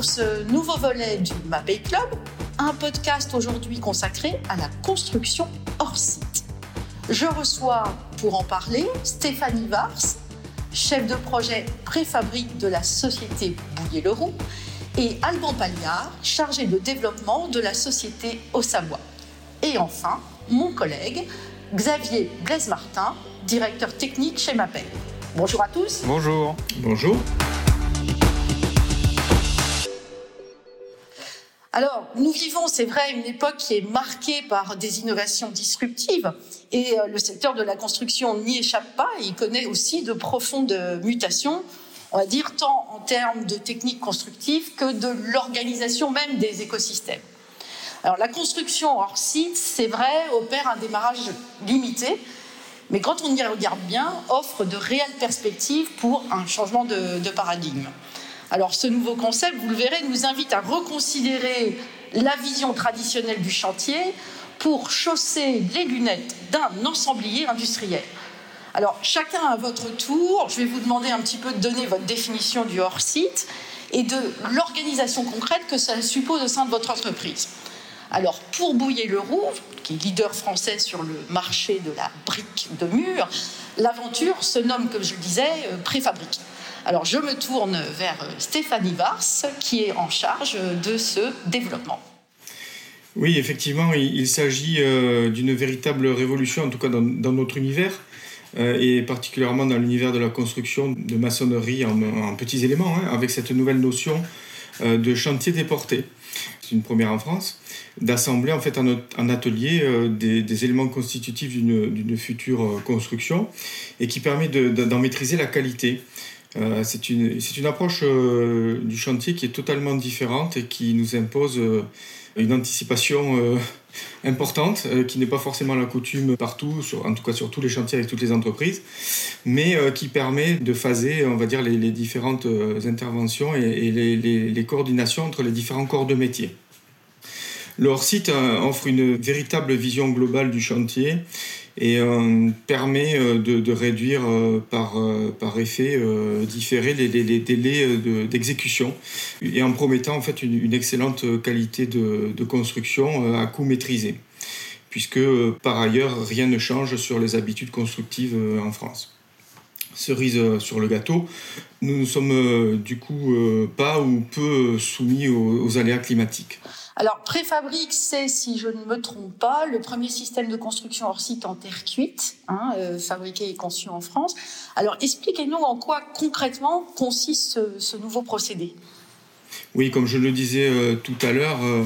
pour ce nouveau volet du MAPEI Club, un podcast aujourd'hui consacré à la construction hors site. Je reçois pour en parler Stéphanie Vars, chef de projet préfabrique de la société Bouillet-Leroux, et Alban Pagliard, chargé de développement de la société Au Savoie. Et enfin, mon collègue Xavier Blaise-Martin, directeur technique chez MAPEI. Bonjour à tous. Bonjour. Bonjour. Alors, nous vivons, c'est vrai, une époque qui est marquée par des innovations disruptives et euh, le secteur de la construction n'y échappe pas. Il connaît aussi de profondes mutations, on va dire, tant en termes de techniques constructives que de l'organisation même des écosystèmes. Alors, la construction hors site, c'est vrai, opère un démarrage limité, mais quand on y regarde bien, offre de réelles perspectives pour un changement de, de paradigme. Alors ce nouveau concept, vous le verrez, nous invite à reconsidérer la vision traditionnelle du chantier pour chausser les lunettes d'un ensemblier industriel. Alors chacun à votre tour, je vais vous demander un petit peu de donner votre définition du hors-site et de l'organisation concrète que ça suppose au sein de votre entreprise. Alors pour Bouiller le Roux, qui est leader français sur le marché de la brique de mur, l'aventure se nomme, comme je le disais, euh, préfabrique. Alors je me tourne vers euh, Stéphanie Vars, qui est en charge de ce développement. Oui, effectivement, il, s'agit euh, d'une véritable révolution, en tout cas dans, notre univers, euh, et particulièrement dans l'univers de la construction de maçonnerie en, petits éléments, hein, avec cette nouvelle notion de chantier déporté. C'est une première en France, d'assembler en fait en, atelier des, éléments constitutifs d'une future construction et qui permet d'en maîtriser la qualité. Euh, c'est une, une, approche euh, du chantier qui est totalement différente et qui nous impose euh, une anticipation importante, qui n'est pas forcément la coutume partout, en tout cas sur tous les chantiers avec toutes les entreprises, mais qui permet de phaser, on va dire, les, différentes interventions et, les, les, coordinations entre les différents corps de métier. Leur site offre une véritable vision globale du chantier et euh, permet euh, de, réduire euh, par, par effet différé les, délais d'exécution et en promettant en fait une, excellente qualité de, construction à coût maîtrisé puisque par ailleurs rien ne change sur les habitudes constructives en France. Cerise sur le gâteau, nous ne sommes du coup pas ou peu soumis aux aléas climatiques. Alors, préfabrique, c'est, si je ne me trompe pas, le premier système de construction hors site en terre cuite, hein, euh, fabriqué et conçu en France. Alors, expliquez-nous en quoi concrètement consiste ce, nouveau procédé. Oui, comme je le disais euh, tout à l'heure, euh,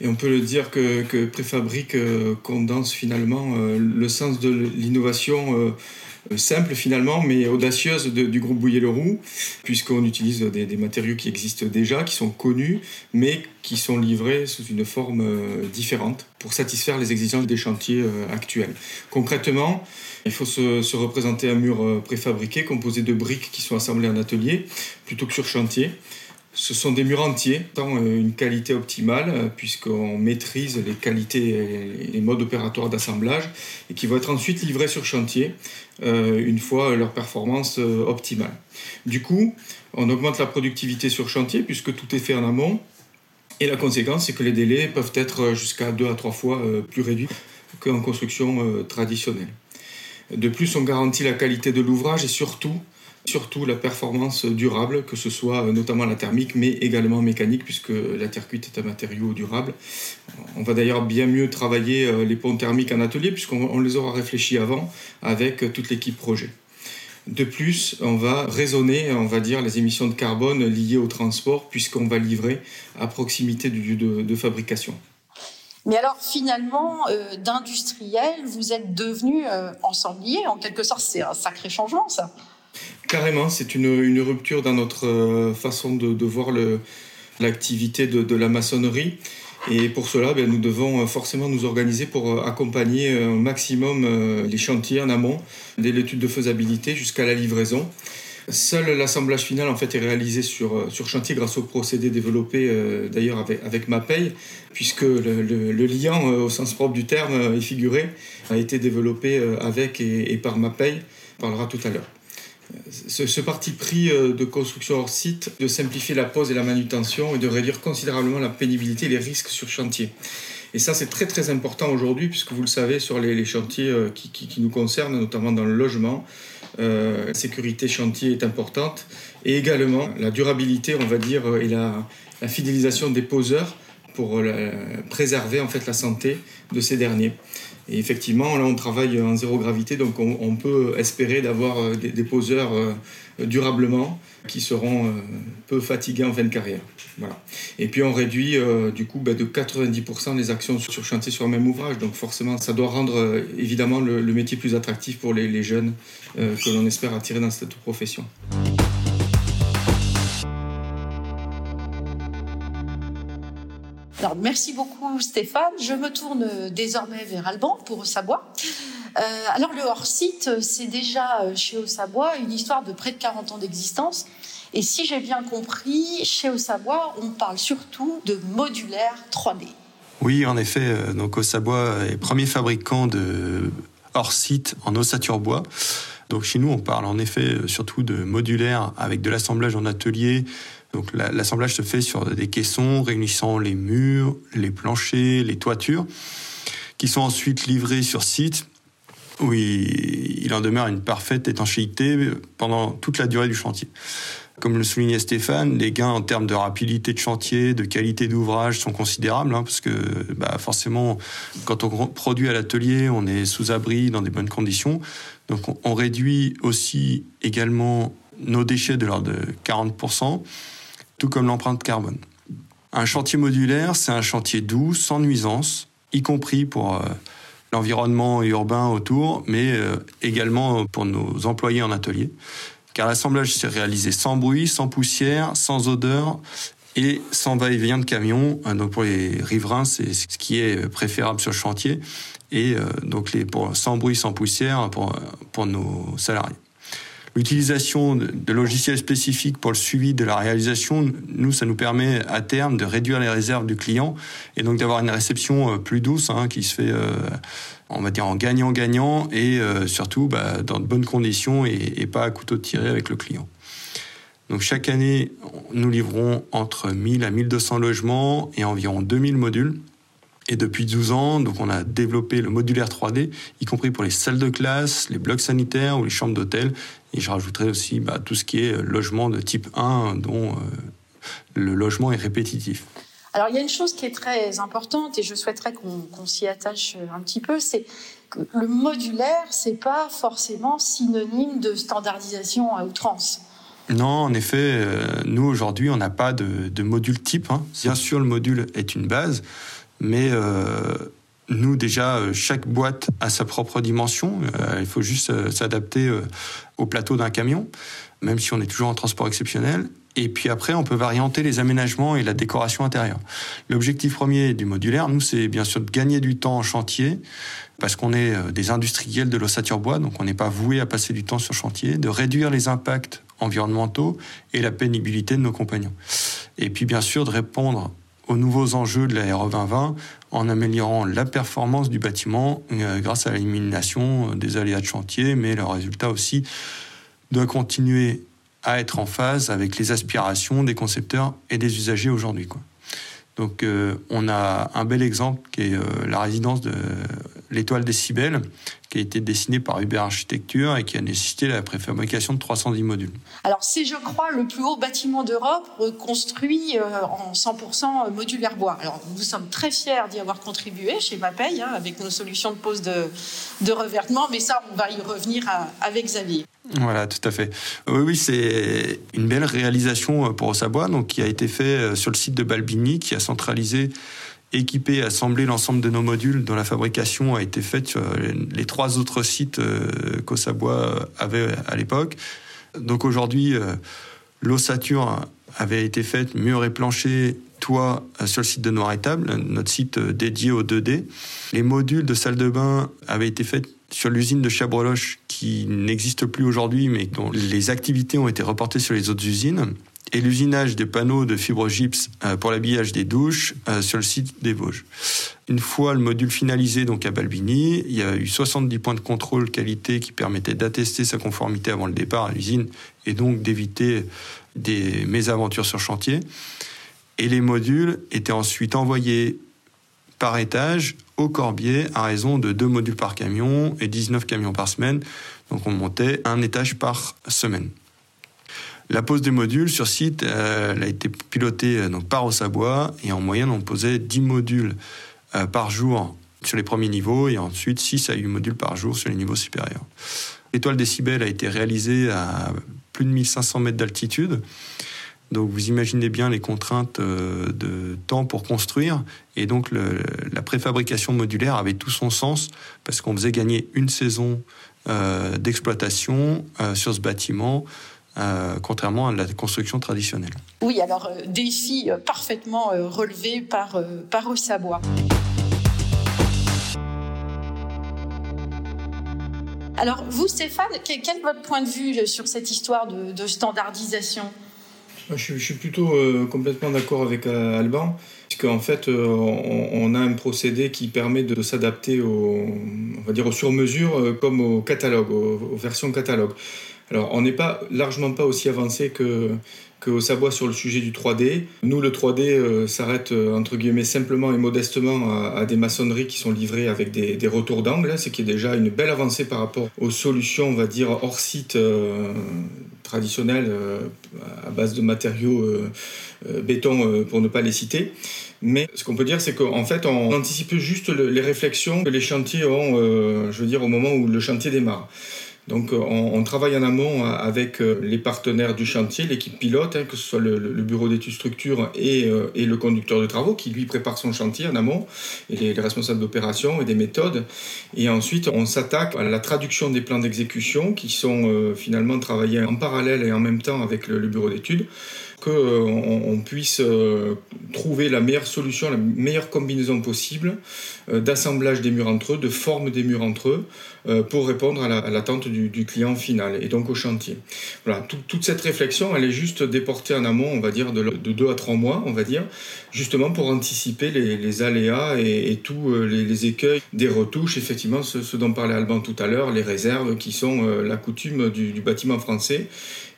et on peut le dire que, préfabrique condense finalement le sens de l'innovation simple finalement, mais audacieuse du groupe Bouillet-Leroux, puisqu'on utilise des, matériaux qui existent déjà, qui sont connus, mais qui sont livrés sous une forme euh, différente pour satisfaire les exigences des chantiers euh, actuels. Concrètement, il faut se, représenter un mur préfabriqué composé de briques qui sont assemblées en atelier plutôt que sur chantier. Ce sont des murs entiers, tant euh, une qualité optimale, euh, puisqu'on maîtrise les qualités et les modes opératoires d'assemblage, et qui vont être ensuite livrés sur chantier, euh, une fois leur performance optimale. Du coup, on augmente la productivité sur chantier, puisque tout est fait en amont, et la conséquence, c'est que les délais peuvent être jusqu'à deux à trois fois plus réduits qu'en construction traditionnelle. De plus, on garantit la qualité de l'ouvrage et surtout surtout la performance durable, que ce soit notamment la thermique, mais également mécanique, puisque la terre cuite est un matériau durable. On va d'ailleurs bien mieux travailler euh, les ponts thermiques en atelier, puisqu'on les aura réfléchis avant avec toute l'équipe projet. De plus, on va raisonner, on va dire, les émissions de carbone liées au transport, puisqu'on va livrer à proximité du lieu de, fabrication. Mais alors finalement, euh, d'industriel, vous êtes devenu euh, ensemblier, en quelque sorte, c'est un sacré changement ça. Carrément, c'est une, rupture dans notre euh, façon de, voir l'activité de, la maçonnerie. Et pour cela, ben, nous devons euh, forcément nous organiser pour euh, accompagner au maximum les chantiers en amont, dès l'étude de faisabilité jusqu'à la livraison. Seul l'assemblage final en fait est réalisé sur, chantier grâce au procédé développé d'ailleurs avec, avec MAPEI, puisque le, lien au sens propre du terme est figuré, a été développé avec et, et par MAPEI, on parlera tout à l'heure. Ce, parti pris de construction hors site, de simplifier la pose et la manutention et de réduire considérablement la pénibilité et les risques sur chantier. Et ça, c'est très très important aujourd'hui, puisque vous le savez, sur les, chantiers qui, qui, nous concernent, notamment dans le logement, la sécurité chantier est importante. Et également la durabilité, on va dire, et la, fidélisation des poseurs pour euh, préserver en fait la santé de ces derniers. Et effectivement, là, on travaille en zéro gravité, donc on, peut espérer d'avoir euh, des, poseurs euh, durablement qui seront peu fatigués en fin de carrière. Voilà. Et puis on réduit du coup bah, de 90% les actions sur chantier sur le même ouvrage. Donc forcément, ça doit rendre évidemment le, métier plus attractif pour les jeunes que l'on espère attirer dans cette profession. Merci beaucoup Stéphane. Je me tourne désormais vers Alban pour Ossabois. Euh, alors le hors-site, c'est déjà euh, chez Ossabois une histoire de près de 40 ans d'existence. Et si j'ai bien compris, chez Ossabois, on parle surtout de modulaire 3D. Oui, en effet, euh, donc Ossabois est premier fabricant de hors-site en ossature bois. Donc chez nous, on parle en effet surtout de modulaire avec de l'assemblage en atelier, donc l'assemblage se fait sur des caissons réunissant les murs, les planchers, les toitures, qui sont ensuite livrés sur site où il, en demeure une parfaite étanchéité pendant toute la durée du chantier. Comme le soulignait Stéphane, les gains en termes de rapidité de chantier, de qualité d'ouvrage sont considérables, hein, parce que bah, forcément, quand on produit à l'atelier, on est sous abri, dans des bonnes conditions. Donc on, réduit aussi également nos déchets de l'ordre de 40% tout comme l'empreinte carbone. Un chantier modulaire, c'est un chantier doux, sans nuisance, y compris pour euh, l'environnement urbain autour, mais euh, également pour nos employés en atelier. Car l'assemblage s'est réalisé sans bruit, sans poussière, sans odeur et sans va-et-vient de camions. Euh, donc pour les riverains, c'est ce qui est préférable sur le chantier. Et donc les, sans bruit, sans poussière pour, pour nos salariés. L'utilisation de logiciels spécifiques pour le suivi de la réalisation, nous, ça nous permet à terme de réduire les réserves du client et donc d'avoir une réception euh, plus douce hein, qui se fait, euh, on va dire, en gagnant-gagnant et euh, surtout bah, dans de bonnes conditions et, pas à couteau tiré avec le client. Donc chaque année, nous livrons entre 1000 à 1200 logements et environ 2000 modules. Et depuis 12 ans, donc on a développé le modulaire 3D, y compris pour les salles de classe, les blocs sanitaires ou les chambres d'hôtel. Et je rajouterai aussi bah, tout ce qui est euh, logement de type 1, dont euh, le logement est répétitif. Alors il y a une chose qui est très importante et je souhaiterais qu'on s'y attache un petit peu, c'est que le modulaire, c'est pas forcément synonyme de standardisation à outrance. Non, en effet, euh, nous aujourd'hui, on n'a pas de, de, module type. Hein. Bien sûr, le module est une base, mais euh, nous, déjà, euh, chaque boîte a sa propre dimension. Euh, il faut juste s'adapter au plateau d'un camion, même si on est toujours en transport exceptionnel. Et puis après, on peut varianter les aménagements et la décoration intérieure. L'objectif premier du modulaire, nous, c'est bien sûr de gagner du temps en chantier, parce qu'on est des industriels de l'ossature bois, donc on n'est pas voué à passer du temps sur chantier, de réduire les impacts environnementaux et la pénibilité de nos compagnons. Et puis bien sûr de répondre aux nouveaux enjeux de la RE 2020 en améliorant la performance du bâtiment euh, grâce à l'élimination des aléas de chantier, mais le résultat aussi doit continuer à être en phase avec les aspirations des concepteurs et des usagers aujourd'hui. Donc euh, on a un bel exemple qui est euh, la résidence de l'étoile décibel, qui a été dessinée par Uber Architecture et qui a nécessité la préfabrication de 310 modules. Alors c'est, je crois, le plus haut bâtiment d'Europe construit euh, en 100% modulaire bois. Alors nous sommes très fiers d'y avoir contribué chez Mapeil, hein, avec nos solutions de pose de, de revêtement, mais ça, on va y revenir avec Xavier. Voilà, tout à fait. Oui, oui, c'est une belle réalisation pour Ossabois, donc qui a été fait euh, sur le site de Balbini, qui a centralisé équipé et assemblé l'ensemble de nos modules dont la fabrication a été faite sur les trois autres sites euh, qu'Ossabois avait à l'époque. Donc aujourd'hui, euh, l'ossature avait été faite, mur et plancher, toit sur le site de Noir-Étable, notre site dédié au 2D. Les modules de salle de bain avaient été faits sur l'usine de Chabreloche qui n'existe plus aujourd'hui, mais dont les activités ont été reportées sur les autres usines, et l'usinage des panneaux de fibre gypse euh, pour l'habillage des douches euh, sur le site des Vosges. Une fois le module finalisé donc à Balbini, il y a eu 70 points de contrôle qualité qui permettaient d'attester sa conformité avant le départ à l'usine et donc d'éviter des mésaventures sur chantier. Et les modules étaient ensuite envoyés par étage au Corbier à raison de deux modules par camion et 19 camions par semaine. Donc on montait un étage par semaine. La pose des modules sur site euh, a été pilotée euh, donc, par Ossabois et en moyenne on posait 10 modules euh, par jour sur les premiers niveaux et ensuite 6 à 8 modules par jour sur les niveaux supérieurs. L'étoile décibel a été réalisée à plus de 1500 mètres d'altitude. Donc vous imaginez bien les contraintes de temps pour construire. Et donc la préfabrication modulaire avait tout son sens parce qu'on faisait gagner une saison d'exploitation sur ce bâtiment euh, contrairement à la construction traditionnelle. Oui, alors euh, défi euh, parfaitement relevé par, par Ossabois. Alors, vous, Stéphane, quel, est votre point de vue sur cette histoire de, standardisation? Je, suis plutôt complètement d'accord avec Alban, puisqu'en fait, on, a un procédé qui permet de, s'adapter au, on va dire, aux sur-mesures comme au catalogue, aux versions catalogue. Alors, on n'est pas largement pas aussi avancé que au Savoie sur le sujet du 3D. Nous, le 3D euh, s'arrête euh, entre guillemets simplement et modestement à, des maçonneries qui sont livrées avec des, retours d'angle, ce qui est déjà une belle avancée par rapport aux solutions, on va dire, hors site euh, traditionnelles à base de matériaux béton pour ne pas les citer. Mais ce qu'on peut dire, c'est qu'en fait, on anticipe juste les réflexions que les chantiers ont, je veux dire, au moment où le chantier démarre. Donc euh, on, travaille en amont euh, avec euh, les partenaires du chantier, l'équipe pilote, hein, que ce soit le, bureau d'études structure et, le conducteur de travaux qui lui prépare son chantier en amont, et les, responsables d'opération et des méthodes. Et ensuite on s'attaque à la traduction des plans d'exécution qui sont finalement travaillés en parallèle et en même temps avec le bureau d'études qu'on on puisse trouver la meilleure solution, la meilleure combinaison possible d'assemblage des murs entre eux, de forme des murs entre eux, euh, pour répondre à l'attente du, client final et donc au chantier. Voilà, toute cette réflexion, elle est juste déportée en amont, on va dire, de, deux à trois mois, on va dire, justement pour anticiper les, aléas et, tous euh, les, écueils des retouches, effectivement, ce, dont parlait Alban tout à l'heure, les réserves qui sont euh, la coutume du, bâtiment français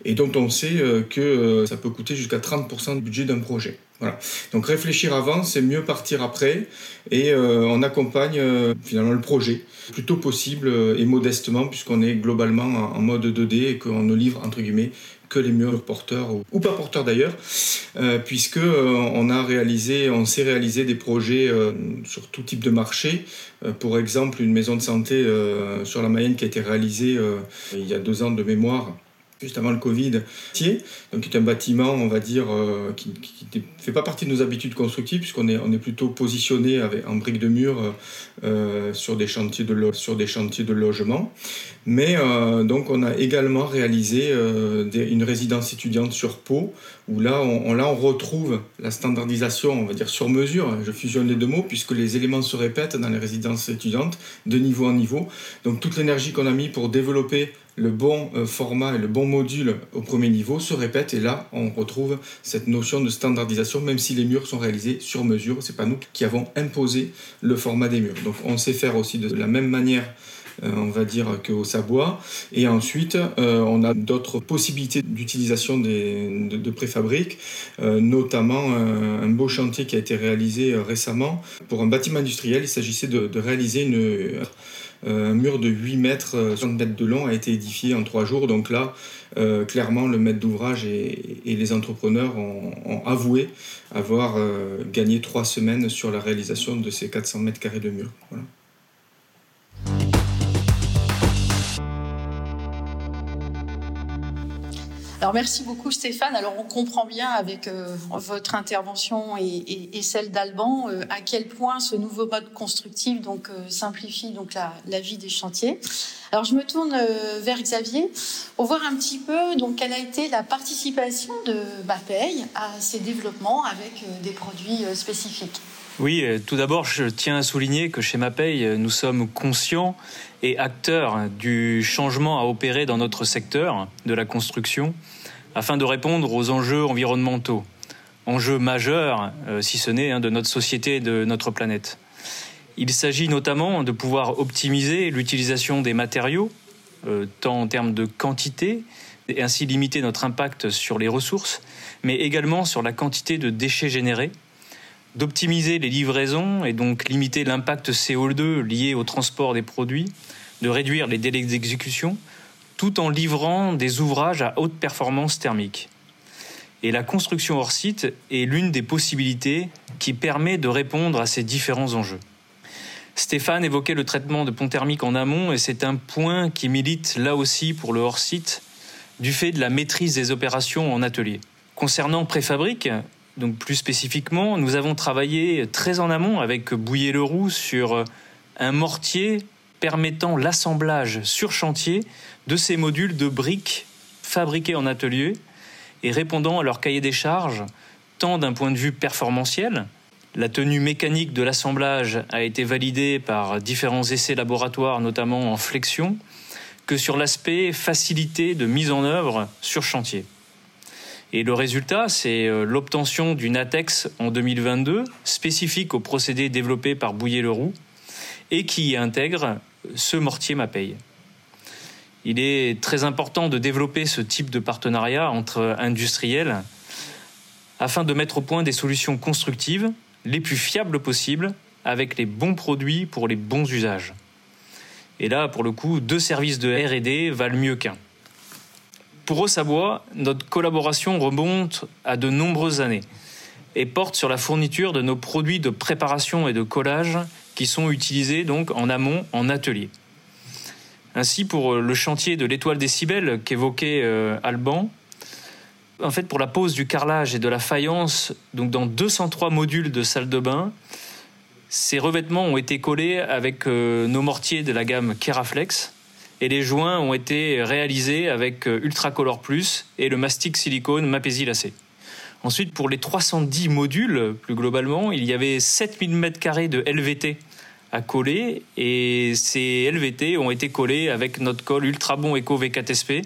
et dont on sait que ça peut coûter jusqu'à 30% du budget d'un projet. Voilà. Donc réfléchir avant, c'est mieux partir après et on accompagne finalement le projet plutôt possible euh, et modestement puisqu'on est globalement en mode 2D et qu'on ne livre entre guillemets que les murs porteurs ou, pas porteurs d'ailleurs, euh, puisque euh, on a réalisé, on sait réaliser des projets sur tout type de marché. pour exemple, une maison de santé sur la Mayenne qui a été réalisée il y a deux ans de mémoire juste avant le Covid, donc qui est un bâtiment, on va dire, euh, qui ne fait pas partie de nos habitudes constructives, puisqu'on est, on plutôt positionné avec, en briques de mur euh, sur, des chantiers de sur des chantiers de logement. Mais euh, donc on a également réalisé une résidence étudiante sur Pau, où là on, là on retrouve la standardisation, on va dire sur mesure, je fusionne les deux mots, puisque les éléments se répètent dans les résidences étudiantes, de niveau en niveau. Donc toute l'énergie qu'on a mis pour développer le bon euh, format et le bon module au premier niveau se répète et là on retrouve cette notion de standardisation même si les murs sont réalisés sur mesure, c'est pas nous qui avons imposé le format des murs. Donc on sait faire aussi de la même manière euh, on va dire qu'au Sabois. Et ensuite, euh, on a d'autres possibilités d'utilisation de, de préfabriques, notamment un beau chantier qui a été réalisé récemment pour un bâtiment industriel. Il s'agissait de, réaliser une un mur de 8 mètres, 60 euh, mètres de long a été édifié en 3 jours. Donc là, euh, clairement, le maître d'ouvrage et, les entrepreneurs ont, avoué avoir gagné 3 semaines sur la réalisation de ces 400 mètres carrés de mur. Merci beaucoup Stéphane. Alors on comprend bien avec euh, votre intervention et, celle d'Alban euh, à quel point ce nouveau mode constructif donc euh, simplifie donc la, vie des chantiers. Alors je me tourne vers Xavier pour voir un petit peu donc quelle a été la participation de Mapei à ces développements avec des produits spécifiques. Oui, tout d'abord, je tiens à souligner que chez Mapei, nous sommes conscients et acteurs du changement à opérer dans notre secteur de la construction afin de répondre aux enjeux environnementaux, enjeux majeurs, euh, si ce n'est de notre société et de notre planète. Il s'agit notamment de pouvoir optimiser l'utilisation des matériaux, euh, tant en termes de quantité, et ainsi limiter notre impact sur les ressources, mais également sur la quantité de déchets générés, d'optimiser les livraisons et donc limiter l'impact CO2 lié au transport des produits, de réduire les délais d'exécution, tout en livrant des ouvrages à haute performance thermique. Et la construction hors site est l'une des possibilités qui permet de répondre à ces différents enjeux. Stéphane évoquait le traitement de ponts thermiques en amont et c'est un point qui milite là aussi pour le hors site du fait de la maîtrise des opérations en atelier. Concernant préfabrique, donc plus spécifiquement, nous avons travaillé très en amont avec Bouillet-Leroux sur un mortier permettant l'assemblage sur chantier de ces modules de briques fabriqués en atelier et répondant à leur cahier des charges, tant d'un point de vue performantiel, la tenue mécanique de l'assemblage a été validée par différents essais laboratoires, notamment en flexion, que sur l'aspect facilité de mise en œuvre sur chantier. Et le résultat, c'est euh, l'obtention d'une ATEX en 2022 spécifique au procédé développé par Bouillet-Leroux et qui intègre ce mortier Mapeille. Il est très important de développer ce type de partenariat entre industriels afin de mettre au point des solutions constructives les plus fiables possibles avec les bons produits pour les bons usages. Et là, pour le coup, deux services de RD valent mieux qu'un. Pour Ossabois, notre collaboration remonte à de nombreuses années et porte sur la fourniture de nos produits de préparation et de collage qui sont utilisés donc en amont en atelier. Ainsi, pour le chantier de l'étoile des Cibelles qu'évoquait euh, Alban, en fait, pour la pose du carrelage et de la faïence, donc dans 203 modules de salle de bain, ces revêtements ont été collés avec euh, nos mortiers de la gamme Keraflex et les joints ont été réalisés avec euh, Ultracolor Plus et le mastic silicone Mapesi lacé. Ensuite, pour les 310 modules, plus globalement, il y avait 7000 m2 de LVT à coller et ces LVT ont été collés avec notre colle Ultra Bon Eco V4SP,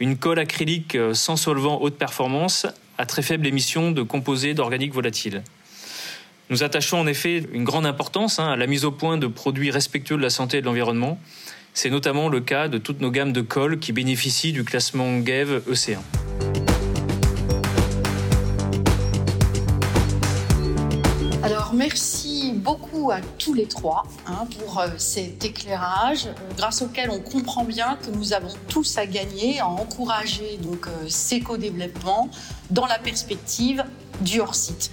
une colle acrylique euh, sans solvant haute performance à très faible émission de composés d'organiques volatiles. Nous attachons en effet une grande importance hein, à la mise au point de produits respectueux de la santé et de l'environnement. C'est notamment le cas de toutes nos gammes de colle qui bénéficient du classement GEV EC1. Alors merci beaucoup à tous les trois hein, pour euh, cet éclairage, euh, grâce auquel on comprend bien que nous avons tous à gagner à encourager donc euh, ces co-développements dans la perspective du hors-site.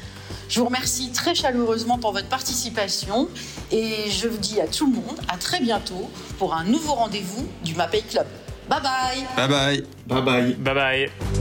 Je vous remercie très chaleureusement pour votre participation et je vous dis à tout le monde à très bientôt pour un nouveau rendez-vous du MAPEI Club. Bye bye. Bye bye. Bye bye. Bye bye